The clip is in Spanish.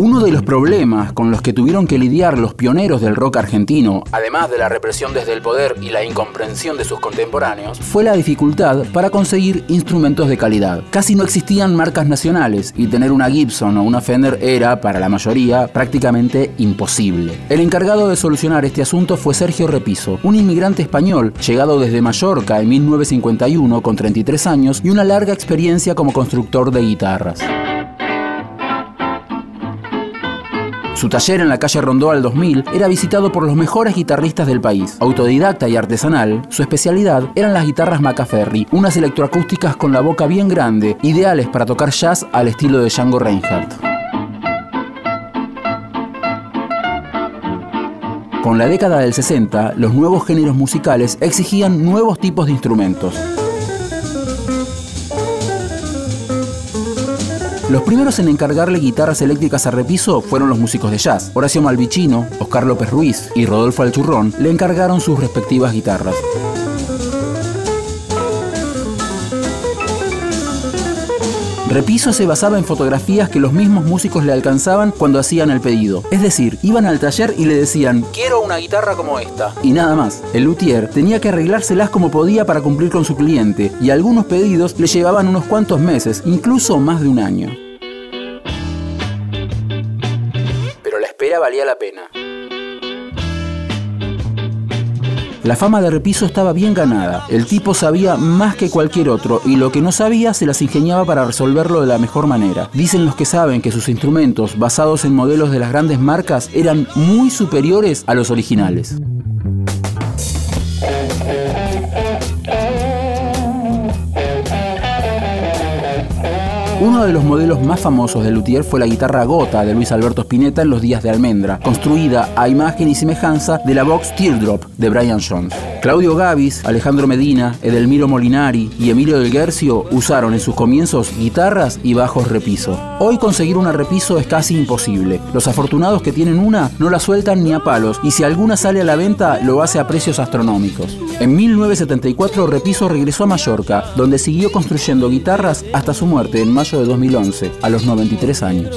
Uno de los problemas con los que tuvieron que lidiar los pioneros del rock argentino, además de la represión desde el poder y la incomprensión de sus contemporáneos, fue la dificultad para conseguir instrumentos de calidad. Casi no existían marcas nacionales y tener una Gibson o una Fender era, para la mayoría, prácticamente imposible. El encargado de solucionar este asunto fue Sergio Repiso, un inmigrante español llegado desde Mallorca en 1951 con 33 años y una larga experiencia como constructor de guitarras. Su taller en la calle Rondó al 2000 era visitado por los mejores guitarristas del país. Autodidacta y artesanal, su especialidad eran las guitarras Macaferri, unas electroacústicas con la boca bien grande, ideales para tocar jazz al estilo de Django Reinhardt. Con la década del 60, los nuevos géneros musicales exigían nuevos tipos de instrumentos. Los primeros en encargarle guitarras eléctricas a Repiso fueron los músicos de jazz. Horacio Malvicino, Oscar López Ruiz y Rodolfo Alchurrón le encargaron sus respectivas guitarras. Repiso se basaba en fotografías que los mismos músicos le alcanzaban cuando hacían el pedido. Es decir, iban al taller y le decían, quiero una guitarra como esta. Y nada más. El luthier tenía que arreglárselas como podía para cumplir con su cliente, y algunos pedidos le llevaban unos cuantos meses, incluso más de un año. Pero la espera valía la pena. La fama de Repiso estaba bien ganada. El tipo sabía más que cualquier otro y lo que no sabía se las ingeniaba para resolverlo de la mejor manera. Dicen los que saben que sus instrumentos, basados en modelos de las grandes marcas, eran muy superiores a los originales. Uno de los modelos más famosos de Luthier fue la guitarra Gota de Luis Alberto Spinetta en los días de Almendra, construida a imagen y semejanza de la Vox Teardrop de Brian Jones. Claudio Gavis, Alejandro Medina, Edelmiro Molinari y Emilio del Guercio usaron en sus comienzos guitarras y bajos repiso. Hoy conseguir una repiso es casi imposible. Los afortunados que tienen una no la sueltan ni a palos y si alguna sale a la venta lo hace a precios astronómicos. En 1974 Repiso regresó a Mallorca, donde siguió construyendo guitarras hasta su muerte en mayo de 2011, a los 93 años.